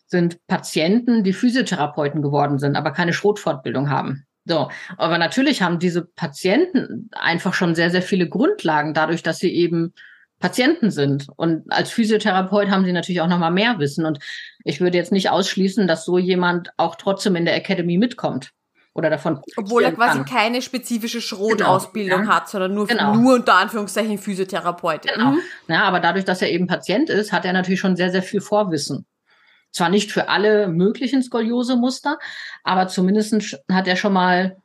sind Patienten, die Physiotherapeuten geworden sind, aber keine Schrotfortbildung haben. So, aber natürlich haben diese Patienten einfach schon sehr, sehr viele Grundlagen, dadurch, dass sie eben Patienten sind. Und als Physiotherapeut haben sie natürlich auch nochmal mehr Wissen. Und ich würde jetzt nicht ausschließen, dass so jemand auch trotzdem in der Academy mitkommt oder davon. Obwohl er quasi kann. keine spezifische Schrotausbildung genau, hat, sondern nur, genau. nur unter Anführungszeichen Physiotherapeut. Genau. Mhm. Ja, aber dadurch, dass er eben Patient ist, hat er natürlich schon sehr, sehr viel Vorwissen. Zwar nicht für alle möglichen Skoliose-Muster, aber zumindest hat er schon mal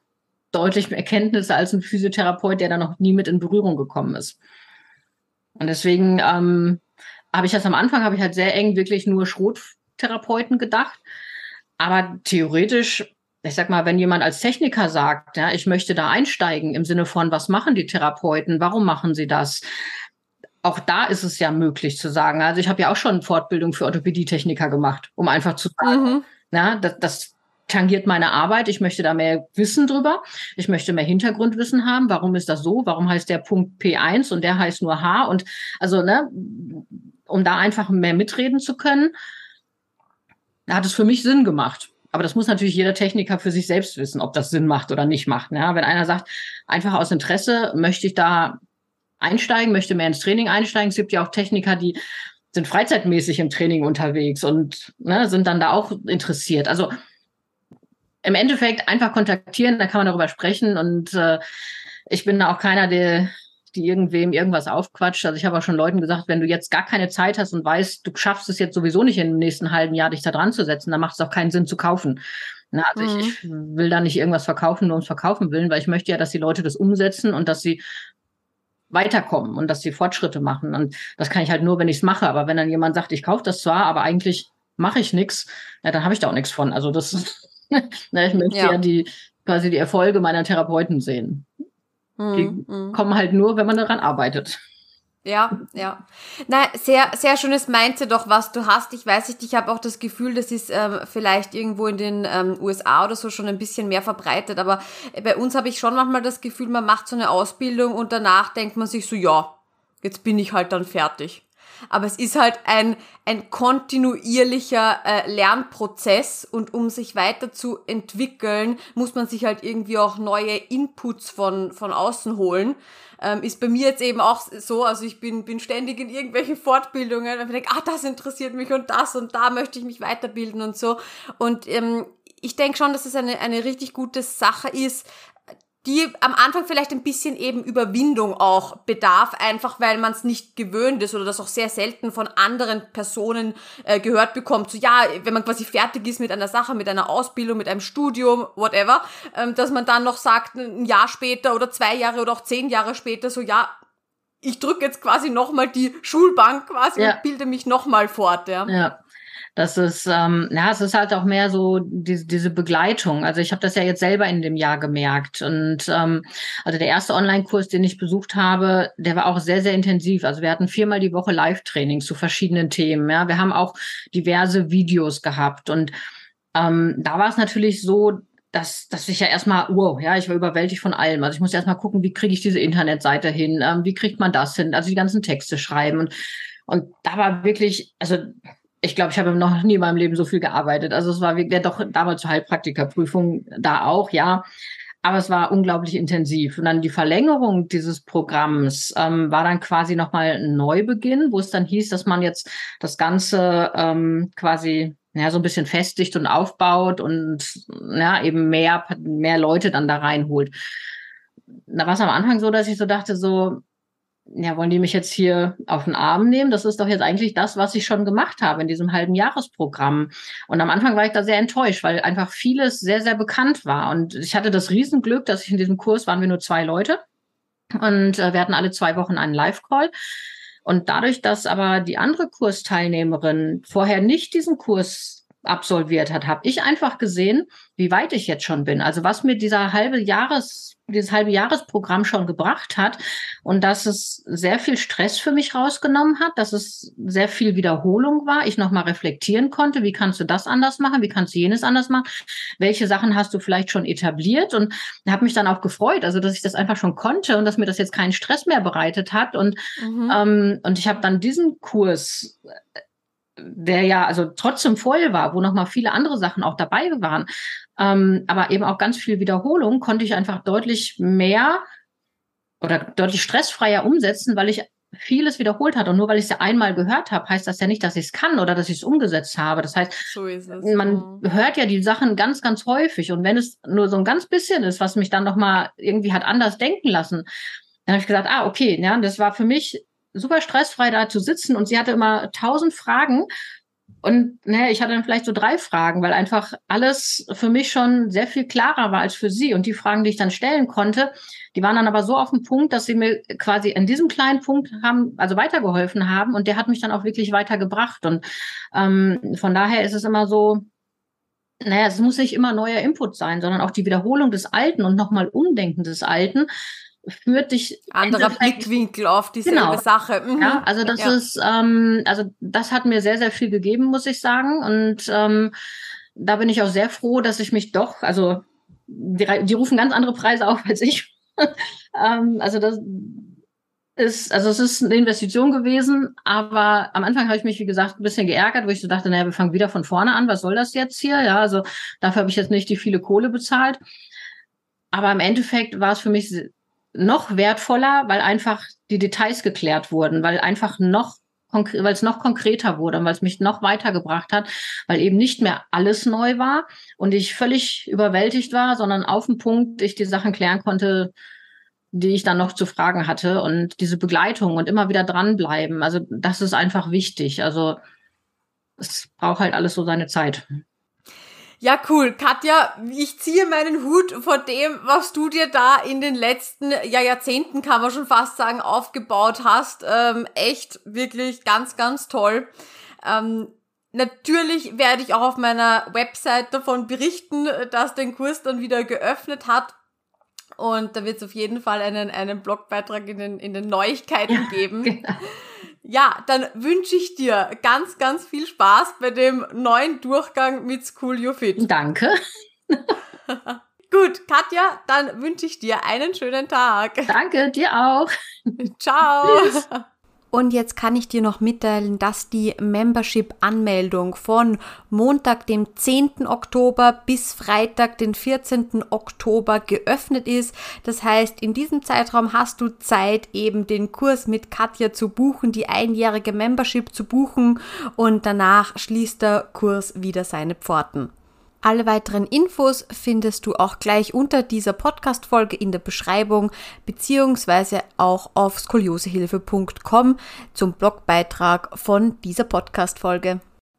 deutlich mehr Erkenntnisse als ein Physiotherapeut, der da noch nie mit in Berührung gekommen ist. Und deswegen ähm, habe ich das am Anfang, habe ich halt sehr eng wirklich nur Schrottherapeuten gedacht. Aber theoretisch, ich sag mal, wenn jemand als Techniker sagt, ja, ich möchte da einsteigen im Sinne von, was machen die Therapeuten, warum machen sie das? auch da ist es ja möglich zu sagen. Also ich habe ja auch schon Fortbildung für Orthopädietechniker gemacht, um einfach zu sagen, mhm. na, das, das tangiert meine Arbeit. Ich möchte da mehr Wissen drüber. Ich möchte mehr Hintergrundwissen haben. Warum ist das so? Warum heißt der Punkt P1 und der heißt nur H? Und also, ne, um da einfach mehr mitreden zu können, hat es für mich Sinn gemacht. Aber das muss natürlich jeder Techniker für sich selbst wissen, ob das Sinn macht oder nicht macht. Ja, wenn einer sagt, einfach aus Interesse möchte ich da einsteigen, möchte mehr ins Training einsteigen. Es gibt ja auch Techniker, die sind freizeitmäßig im Training unterwegs und ne, sind dann da auch interessiert. Also im Endeffekt einfach kontaktieren, da kann man darüber sprechen und äh, ich bin da auch keiner, der die irgendwem irgendwas aufquatscht. Also ich habe auch schon Leuten gesagt, wenn du jetzt gar keine Zeit hast und weißt, du schaffst es jetzt sowieso nicht im nächsten halben Jahr, dich da dran zu setzen, dann macht es auch keinen Sinn zu kaufen. Na, also mhm. ich, ich will da nicht irgendwas verkaufen, nur ums Verkaufen willen, weil ich möchte ja, dass die Leute das umsetzen und dass sie weiterkommen und dass sie Fortschritte machen. Und das kann ich halt nur, wenn ich es mache. Aber wenn dann jemand sagt, ich kaufe das zwar, aber eigentlich mache ich nichts, ja, dann habe ich da auch nichts von. Also das, na, ich möchte ja. ja die quasi die Erfolge meiner Therapeuten sehen. Mhm. Die mhm. kommen halt nur, wenn man daran arbeitet. Ja, ja. Na, sehr, sehr schönes Mindset doch, was du hast. Ich weiß nicht, ich habe auch das Gefühl, das ist ähm, vielleicht irgendwo in den ähm, USA oder so schon ein bisschen mehr verbreitet. Aber bei uns habe ich schon manchmal das Gefühl, man macht so eine Ausbildung und danach denkt man sich so, ja, jetzt bin ich halt dann fertig. Aber es ist halt ein, ein kontinuierlicher äh, Lernprozess und um sich weiter zu entwickeln, muss man sich halt irgendwie auch neue Inputs von, von außen holen. Ähm, ist bei mir jetzt eben auch so, also ich bin, bin ständig in irgendwelchen Fortbildungen und denke, ah, das interessiert mich und das und da möchte ich mich weiterbilden und so. Und ähm, ich denke schon, dass es eine, eine richtig gute Sache ist, die am Anfang vielleicht ein bisschen eben Überwindung auch bedarf, einfach weil man es nicht gewöhnt ist oder das auch sehr selten von anderen Personen äh, gehört bekommt. So ja, wenn man quasi fertig ist mit einer Sache, mit einer Ausbildung, mit einem Studium, whatever, ähm, dass man dann noch sagt, ein Jahr später oder zwei Jahre oder auch zehn Jahre später, so ja, ich drücke jetzt quasi nochmal die Schulbank quasi ja. und bilde mich nochmal fort. Ja. ja. Das ist, ähm, ja, es ist halt auch mehr so die, diese Begleitung. Also ich habe das ja jetzt selber in dem Jahr gemerkt. Und ähm, also der erste Online-Kurs, den ich besucht habe, der war auch sehr, sehr intensiv. Also wir hatten viermal die Woche Live-Training zu verschiedenen Themen. Ja, wir haben auch diverse Videos gehabt. Und ähm, da war es natürlich so, dass, dass ich ja erstmal, wow, ja, ich war überwältigt von allem. Also ich muss erstmal gucken, wie kriege ich diese Internetseite hin, ähm, wie kriegt man das hin, also die ganzen Texte schreiben. Und, und da war wirklich, also ich glaube, ich habe noch nie in meinem Leben so viel gearbeitet. Also es war ja doch damals zur Heilpraktikerprüfung da auch, ja. Aber es war unglaublich intensiv. Und dann die Verlängerung dieses Programms ähm, war dann quasi nochmal ein Neubeginn, wo es dann hieß, dass man jetzt das Ganze ähm, quasi ja, so ein bisschen festigt und aufbaut und ja, eben mehr, mehr Leute dann da reinholt. Da war es am Anfang so, dass ich so dachte, so, ja, wollen die mich jetzt hier auf den Arm nehmen? Das ist doch jetzt eigentlich das, was ich schon gemacht habe in diesem halben Jahresprogramm. Und am Anfang war ich da sehr enttäuscht, weil einfach vieles sehr, sehr bekannt war. Und ich hatte das Riesenglück, dass ich in diesem Kurs waren wir nur zwei Leute. Und äh, wir hatten alle zwei Wochen einen Live-Call. Und dadurch, dass aber die andere Kursteilnehmerin vorher nicht diesen Kurs absolviert hat, habe ich einfach gesehen, wie weit ich jetzt schon bin. Also was mir dieser halbe Jahres dieses halbe Jahresprogramm schon gebracht hat und dass es sehr viel Stress für mich rausgenommen hat, dass es sehr viel Wiederholung war, ich nochmal reflektieren konnte, wie kannst du das anders machen, wie kannst du jenes anders machen, welche Sachen hast du vielleicht schon etabliert und habe mich dann auch gefreut, also dass ich das einfach schon konnte und dass mir das jetzt keinen Stress mehr bereitet hat und mhm. ähm, und ich habe dann diesen Kurs der ja also trotzdem voll war, wo noch mal viele andere Sachen auch dabei waren, ähm, aber eben auch ganz viel Wiederholung, konnte ich einfach deutlich mehr oder deutlich stressfreier umsetzen, weil ich vieles wiederholt hat. Und nur weil ich es ja einmal gehört habe, heißt das ja nicht, dass ich es kann oder dass ich es umgesetzt habe. Das heißt, so man hört ja die Sachen ganz, ganz häufig. Und wenn es nur so ein ganz bisschen ist, was mich dann noch mal irgendwie hat anders denken lassen, dann habe ich gesagt, ah, okay, ja, das war für mich super stressfrei da zu sitzen und sie hatte immer tausend Fragen und ne, ich hatte dann vielleicht so drei Fragen, weil einfach alles für mich schon sehr viel klarer war als für sie. Und die Fragen, die ich dann stellen konnte, die waren dann aber so auf dem Punkt, dass sie mir quasi in diesem kleinen Punkt haben, also weitergeholfen haben. Und der hat mich dann auch wirklich weitergebracht. Und ähm, von daher ist es immer so, naja, es muss nicht immer neuer Input sein, sondern auch die Wiederholung des Alten und nochmal Umdenken des Alten führt dich anderer Blickwinkel auf dieselbe genau. Sache. Mhm. Ja, also das ja. ist, ähm, also das hat mir sehr, sehr viel gegeben, muss ich sagen. Und ähm, da bin ich auch sehr froh, dass ich mich doch, also die, die rufen ganz andere Preise auf als ich. ähm, also das ist, also es ist eine Investition gewesen, aber am Anfang habe ich mich, wie gesagt, ein bisschen geärgert, wo ich so dachte, naja, wir fangen wieder von vorne an, was soll das jetzt hier? Ja, also dafür habe ich jetzt nicht die viele Kohle bezahlt. Aber im Endeffekt war es für mich noch wertvoller, weil einfach die Details geklärt wurden, weil einfach noch weil es noch konkreter wurde und weil es mich noch weitergebracht hat, weil eben nicht mehr alles neu war und ich völlig überwältigt war, sondern auf den Punkt ich die Sachen klären konnte, die ich dann noch zu fragen hatte und diese Begleitung und immer wieder dranbleiben. Also das ist einfach wichtig. Also es braucht halt alles so seine Zeit. Ja, cool. Katja, ich ziehe meinen Hut vor dem, was du dir da in den letzten ja, Jahrzehnten, kann man schon fast sagen, aufgebaut hast. Ähm, echt, wirklich ganz, ganz toll. Ähm, natürlich werde ich auch auf meiner Website davon berichten, dass den Kurs dann wieder geöffnet hat. Und da wird es auf jeden Fall einen, einen Blogbeitrag in den, in den Neuigkeiten ja, geben. Genau. Ja, dann wünsche ich dir ganz, ganz viel Spaß bei dem neuen Durchgang mit School You Fit. Danke. Gut, Katja, dann wünsche ich dir einen schönen Tag. Danke, dir auch. Ciao. Tschüss. Und jetzt kann ich dir noch mitteilen, dass die Membership-Anmeldung von Montag, dem 10. Oktober bis Freitag, den 14. Oktober geöffnet ist. Das heißt, in diesem Zeitraum hast du Zeit, eben den Kurs mit Katja zu buchen, die einjährige Membership zu buchen und danach schließt der Kurs wieder seine Pforten. Alle weiteren Infos findest du auch gleich unter dieser Podcast-Folge in der Beschreibung beziehungsweise auch auf skoliosehilfe.com zum Blogbeitrag von dieser Podcast-Folge.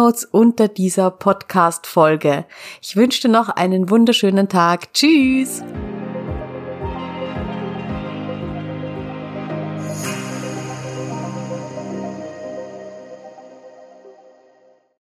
Shownotes unter dieser Podcast-Folge. Ich wünsche dir noch einen wunderschönen Tag. Tschüss!